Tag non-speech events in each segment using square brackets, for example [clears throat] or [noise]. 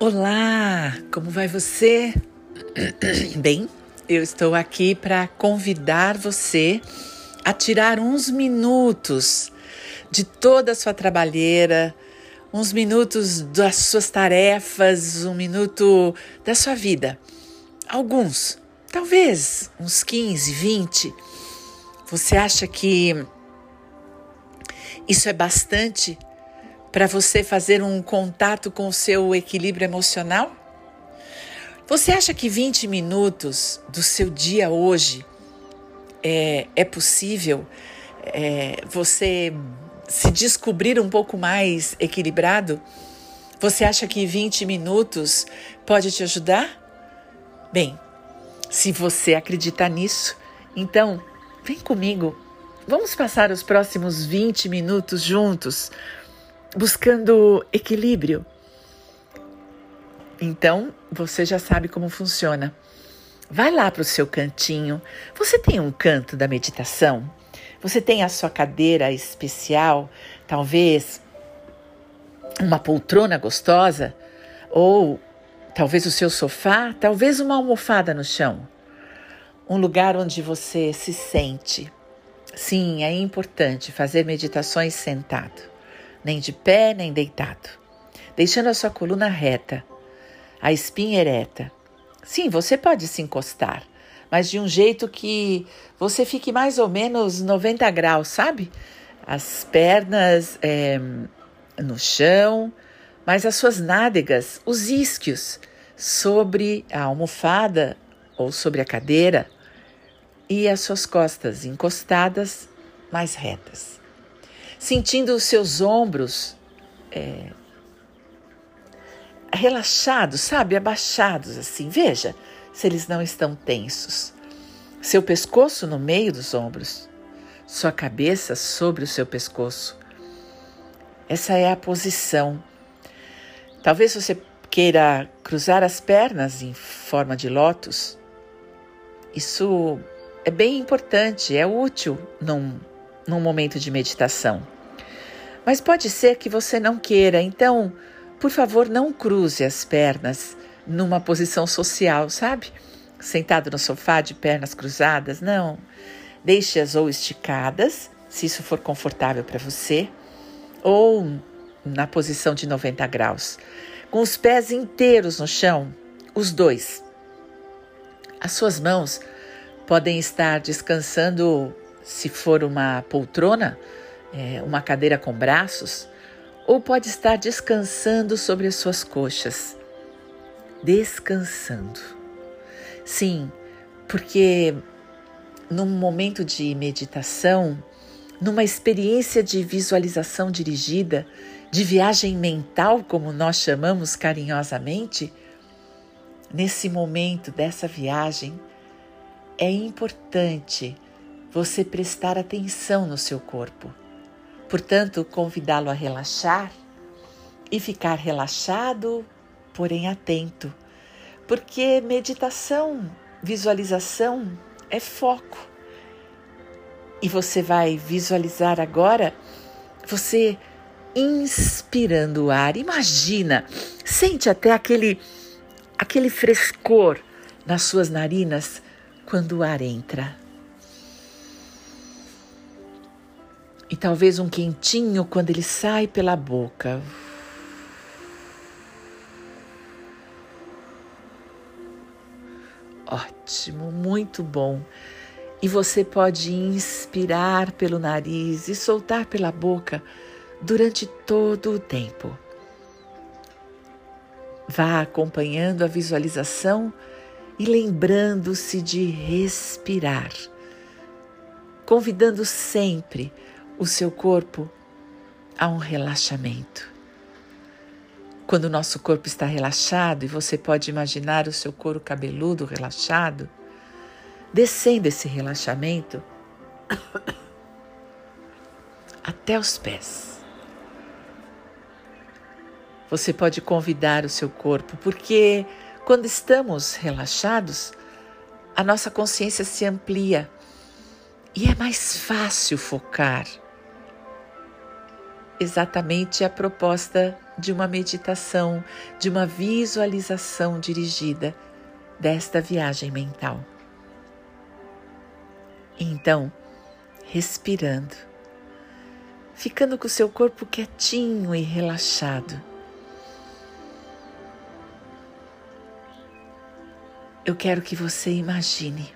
Olá, como vai você? [clears throat] Bem, eu estou aqui para convidar você a tirar uns minutos de toda a sua trabalheira, uns minutos das suas tarefas, um minuto da sua vida. Alguns, talvez uns 15, 20. Você acha que isso é bastante para você fazer um contato com o seu equilíbrio emocional? Você acha que 20 minutos do seu dia hoje é, é possível é, você se descobrir um pouco mais equilibrado? Você acha que 20 minutos pode te ajudar? Bem, se você acreditar nisso, então vem comigo. Vamos passar os próximos 20 minutos juntos buscando equilíbrio. Então, você já sabe como funciona. Vai lá para o seu cantinho. Você tem um canto da meditação? Você tem a sua cadeira especial? Talvez uma poltrona gostosa? Ou talvez o seu sofá? Talvez uma almofada no chão? Um lugar onde você se sente. Sim, é importante fazer meditações sentado nem de pé nem deitado, deixando a sua coluna reta, a espinha ereta. Sim, você pode se encostar, mas de um jeito que você fique mais ou menos 90 graus, sabe? As pernas é, no chão, mas as suas nádegas, os isquios, sobre a almofada ou sobre a cadeira e as suas costas encostadas, mais retas sentindo os seus ombros é, relaxados, sabe? Abaixados assim. Veja se eles não estão tensos. Seu pescoço no meio dos ombros, sua cabeça sobre o seu pescoço. Essa é a posição. Talvez você queira cruzar as pernas em forma de lótus. Isso é bem importante, é útil num num momento de meditação. Mas pode ser que você não queira, então, por favor, não cruze as pernas numa posição social, sabe? Sentado no sofá de pernas cruzadas, não. Deixe-as ou esticadas, se isso for confortável para você, ou na posição de 90 graus, com os pés inteiros no chão, os dois. As suas mãos podem estar descansando se for uma poltrona, é, uma cadeira com braços, ou pode estar descansando sobre as suas coxas. Descansando. Sim, porque num momento de meditação, numa experiência de visualização dirigida, de viagem mental, como nós chamamos carinhosamente, nesse momento dessa viagem, é importante você prestar atenção no seu corpo. Portanto, convidá-lo a relaxar e ficar relaxado, porém atento, porque meditação, visualização é foco. E você vai visualizar agora você inspirando o ar. Imagina, sente até aquele aquele frescor nas suas narinas quando o ar entra. E talvez um quentinho quando ele sai pela boca. Ótimo, muito bom. E você pode inspirar pelo nariz e soltar pela boca durante todo o tempo. Vá acompanhando a visualização e lembrando-se de respirar, convidando sempre o seu corpo a um relaxamento. Quando o nosso corpo está relaxado e você pode imaginar o seu couro cabeludo relaxado, descendo esse relaxamento [coughs] até os pés. Você pode convidar o seu corpo, porque quando estamos relaxados, a nossa consciência se amplia e é mais fácil focar exatamente a proposta de uma meditação, de uma visualização dirigida desta viagem mental. Então, respirando, ficando com o seu corpo quietinho e relaxado. Eu quero que você imagine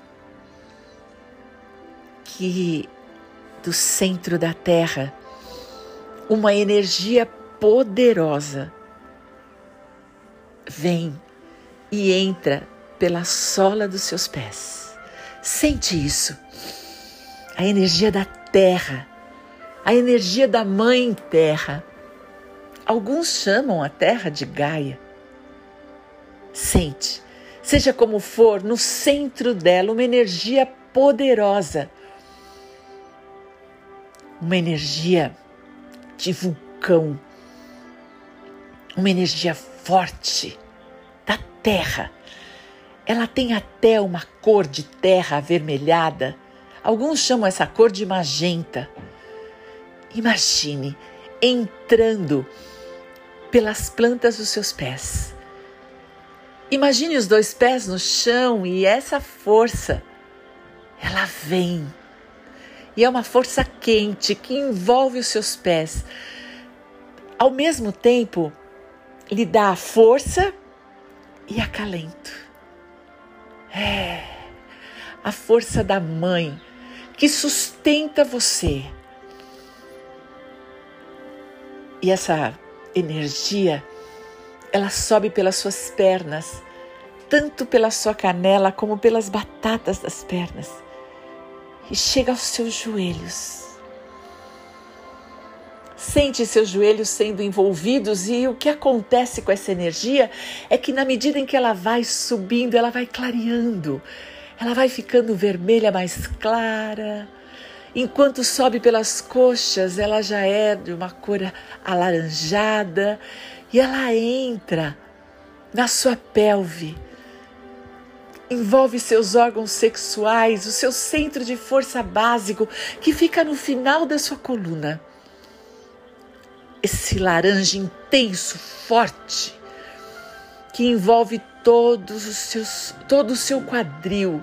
que do centro da Terra uma energia poderosa vem e entra pela sola dos seus pés. Sente isso. A energia da terra, a energia da mãe terra. Alguns chamam a terra de Gaia. Sente, seja como for, no centro dela uma energia poderosa. Uma energia de vulcão, uma energia forte da terra. Ela tem até uma cor de terra avermelhada. Alguns chamam essa cor de magenta. Imagine entrando pelas plantas dos seus pés. Imagine os dois pés no chão e essa força, ela vem e é uma força quente que envolve os seus pés. Ao mesmo tempo, lhe dá força e acalento. É a força da mãe que sustenta você. E essa energia, ela sobe pelas suas pernas, tanto pela sua canela como pelas batatas das pernas e chega aos seus joelhos. Sente seus joelhos sendo envolvidos e o que acontece com essa energia é que na medida em que ela vai subindo, ela vai clareando, ela vai ficando vermelha mais clara. Enquanto sobe pelas coxas, ela já é de uma cor alaranjada e ela entra na sua pelve envolve seus órgãos sexuais, o seu centro de força básico que fica no final da sua coluna. Esse laranja intenso, forte, que envolve todos os seus, todo o seu quadril,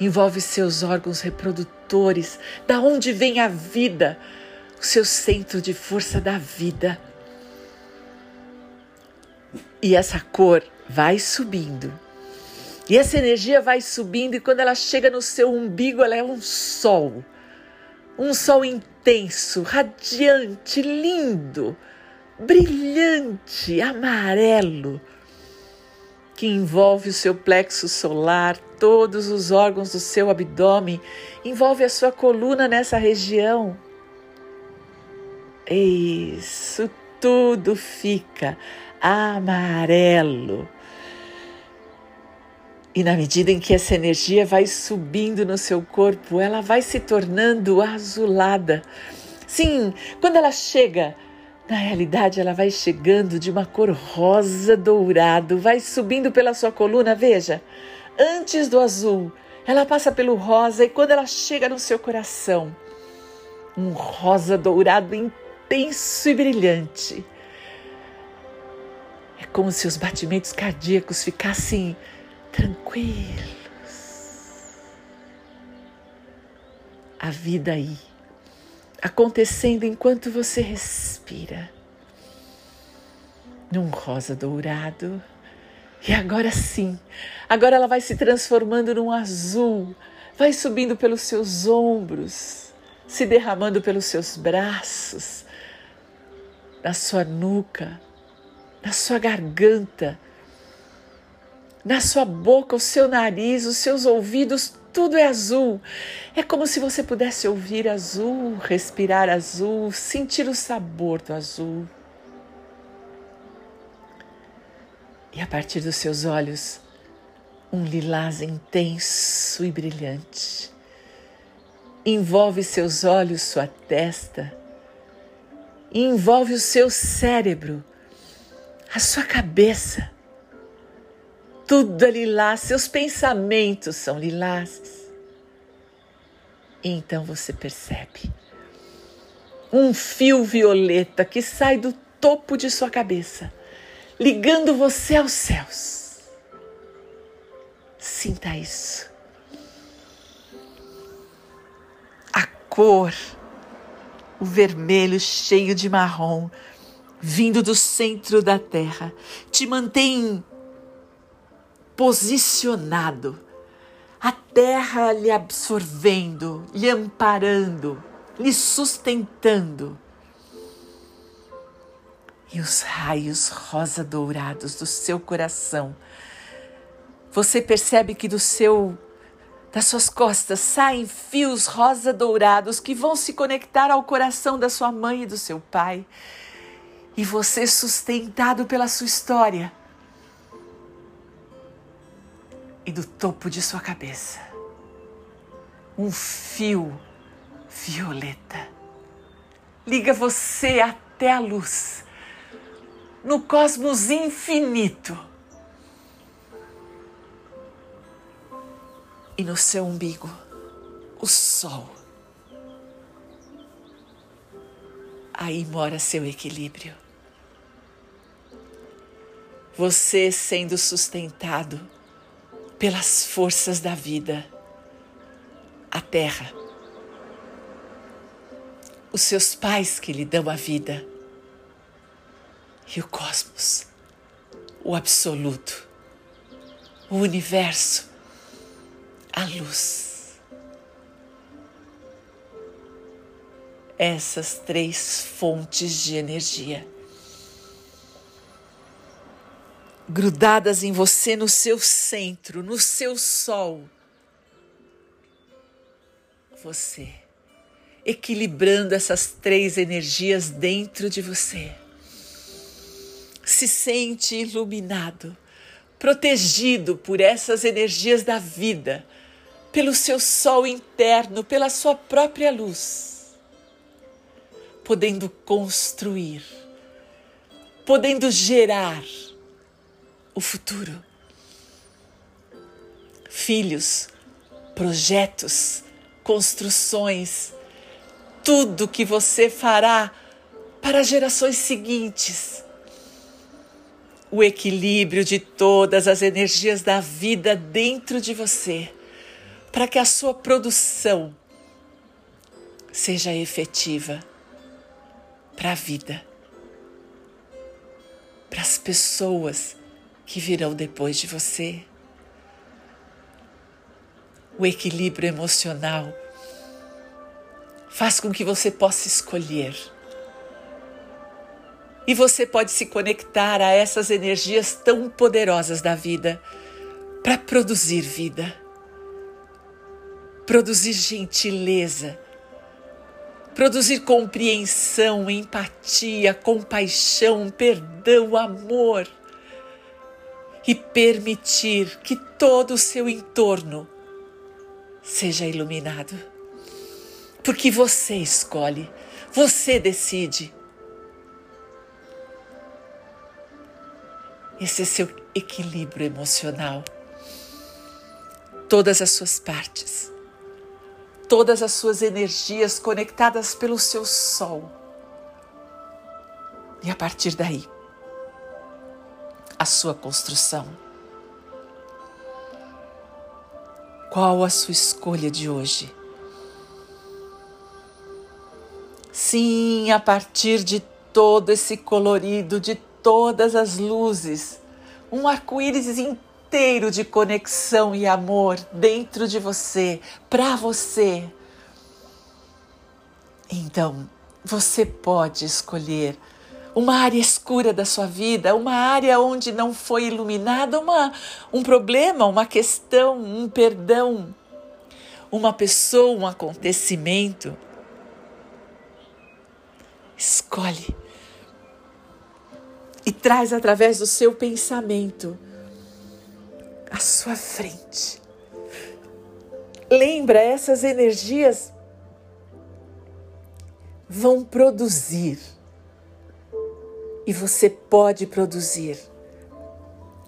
envolve seus órgãos reprodutores, da onde vem a vida, o seu centro de força da vida. E essa cor vai subindo e essa energia vai subindo e quando ela chega no seu umbigo, ela é um sol. Um sol intenso, radiante, lindo, brilhante, amarelo, que envolve o seu plexo solar, todos os órgãos do seu abdômen, envolve a sua coluna nessa região. Isso tudo fica amarelo e na medida em que essa energia vai subindo no seu corpo, ela vai se tornando azulada. Sim, quando ela chega, na realidade ela vai chegando de uma cor rosa dourado, vai subindo pela sua coluna, veja. Antes do azul, ela passa pelo rosa e quando ela chega no seu coração, um rosa dourado intenso e brilhante. É como se os batimentos cardíacos ficassem tranquilos. A vida aí, acontecendo enquanto você respira, num rosa dourado. E agora sim, agora ela vai se transformando num azul, vai subindo pelos seus ombros, se derramando pelos seus braços, na sua nuca, na sua garganta, na sua boca, o seu nariz, os seus ouvidos, tudo é azul. É como se você pudesse ouvir azul, respirar azul, sentir o sabor do azul. E a partir dos seus olhos, um lilás intenso e brilhante. Envolve seus olhos, sua testa, envolve o seu cérebro, a sua cabeça tudo é lilás, seus pensamentos são lilás. E então você percebe um fio violeta que sai do topo de sua cabeça, ligando você aos céus. Sinta isso. A cor, o vermelho cheio de marrom, vindo do centro da terra, te mantém posicionado, a terra lhe absorvendo, lhe amparando, lhe sustentando. E os raios rosa dourados do seu coração. Você percebe que do seu das suas costas saem fios rosa dourados que vão se conectar ao coração da sua mãe e do seu pai. E você sustentado pela sua história. E do topo de sua cabeça, um fio violeta. Liga você até a luz, no cosmos infinito. E no seu umbigo, o sol. Aí mora seu equilíbrio. Você sendo sustentado pelas forças da vida, a terra. Os seus pais que lhe dão a vida. E o cosmos, o absoluto, o universo, a luz. Essas três fontes de energia grudadas em você no seu centro, no seu sol. Você equilibrando essas três energias dentro de você. Se sente iluminado, protegido por essas energias da vida, pelo seu sol interno, pela sua própria luz, podendo construir, podendo gerar o futuro. Filhos, projetos, construções, tudo que você fará para gerações seguintes. O equilíbrio de todas as energias da vida dentro de você, para que a sua produção seja efetiva para a vida, para as pessoas que virão depois de você. O equilíbrio emocional faz com que você possa escolher. E você pode se conectar a essas energias tão poderosas da vida para produzir vida, produzir gentileza, produzir compreensão, empatia, compaixão, perdão, amor e permitir que todo o seu entorno seja iluminado porque você escolhe, você decide. Esse é seu equilíbrio emocional. Todas as suas partes, todas as suas energias conectadas pelo seu sol. E a partir daí, a sua construção. Qual a sua escolha de hoje? Sim, a partir de todo esse colorido, de todas as luzes, um arco-íris inteiro de conexão e amor dentro de você, para você. Então, você pode escolher uma área escura da sua vida, uma área onde não foi iluminada, uma, um problema, uma questão, um perdão, uma pessoa, um acontecimento Escolhe. E traz através do seu pensamento à sua frente. Lembra, essas energias vão produzir. E você pode produzir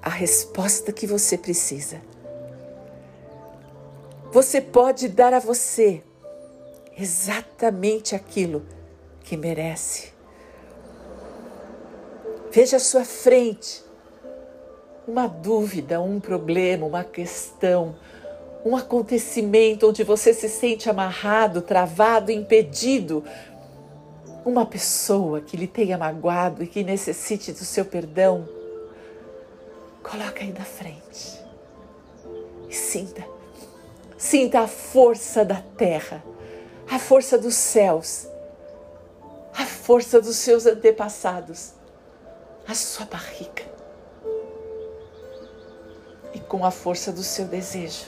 a resposta que você precisa. Você pode dar a você exatamente aquilo que merece. Veja à sua frente uma dúvida, um problema, uma questão, um acontecimento onde você se sente amarrado, travado, impedido. Uma pessoa que lhe tenha magoado e que necessite do seu perdão. Coloca aí na frente e sinta. Sinta a força da terra, a força dos céus, a força dos seus antepassados a sua barriga e com a força do seu desejo,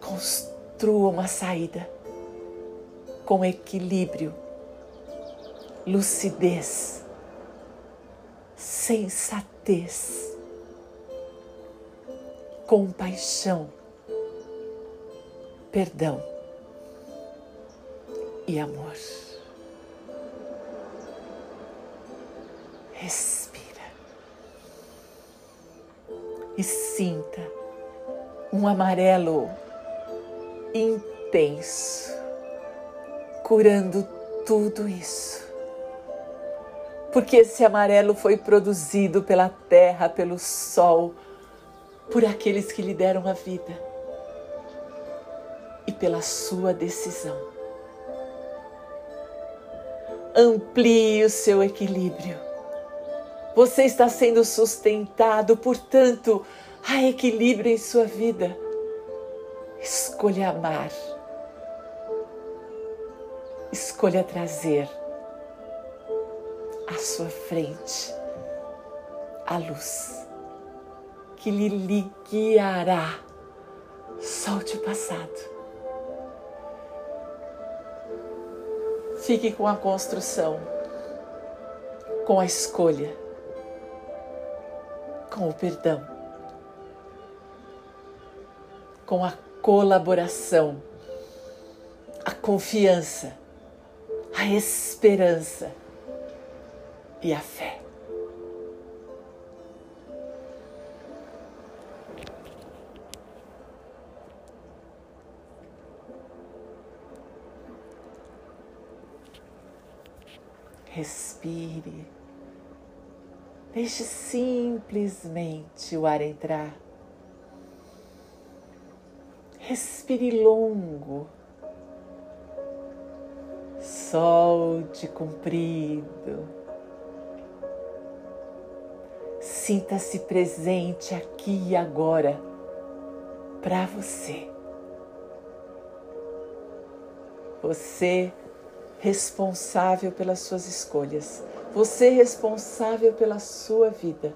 construa uma saída com equilíbrio, lucidez, sensatez, compaixão, perdão e amor. Respira. E sinta um amarelo intenso, curando tudo isso. Porque esse amarelo foi produzido pela terra, pelo sol, por aqueles que lhe deram a vida e pela sua decisão. Amplie o seu equilíbrio você está sendo sustentado, portanto, há equilíbrio em sua vida. Escolha amar. Escolha trazer à sua frente a luz que lhe guiará. Solte o passado. Fique com a construção, com a escolha com o perdão, com a colaboração, a confiança, a esperança e a fé. Respire. Deixe simplesmente o ar entrar. Respire longo. Solte comprido. Sinta-se presente aqui e agora para você. Você responsável pelas suas escolhas. Você responsável pela sua vida.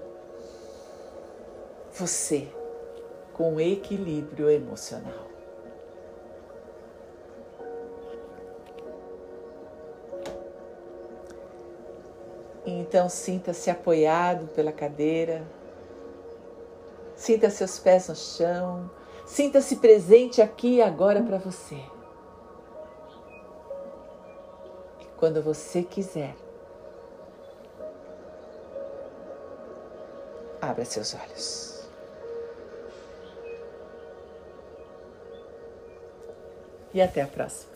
Você com equilíbrio emocional. Então sinta-se apoiado pela cadeira, sinta seus pés no chão, sinta-se presente aqui e agora para você. E quando você quiser, Abra seus olhos. E até a próxima.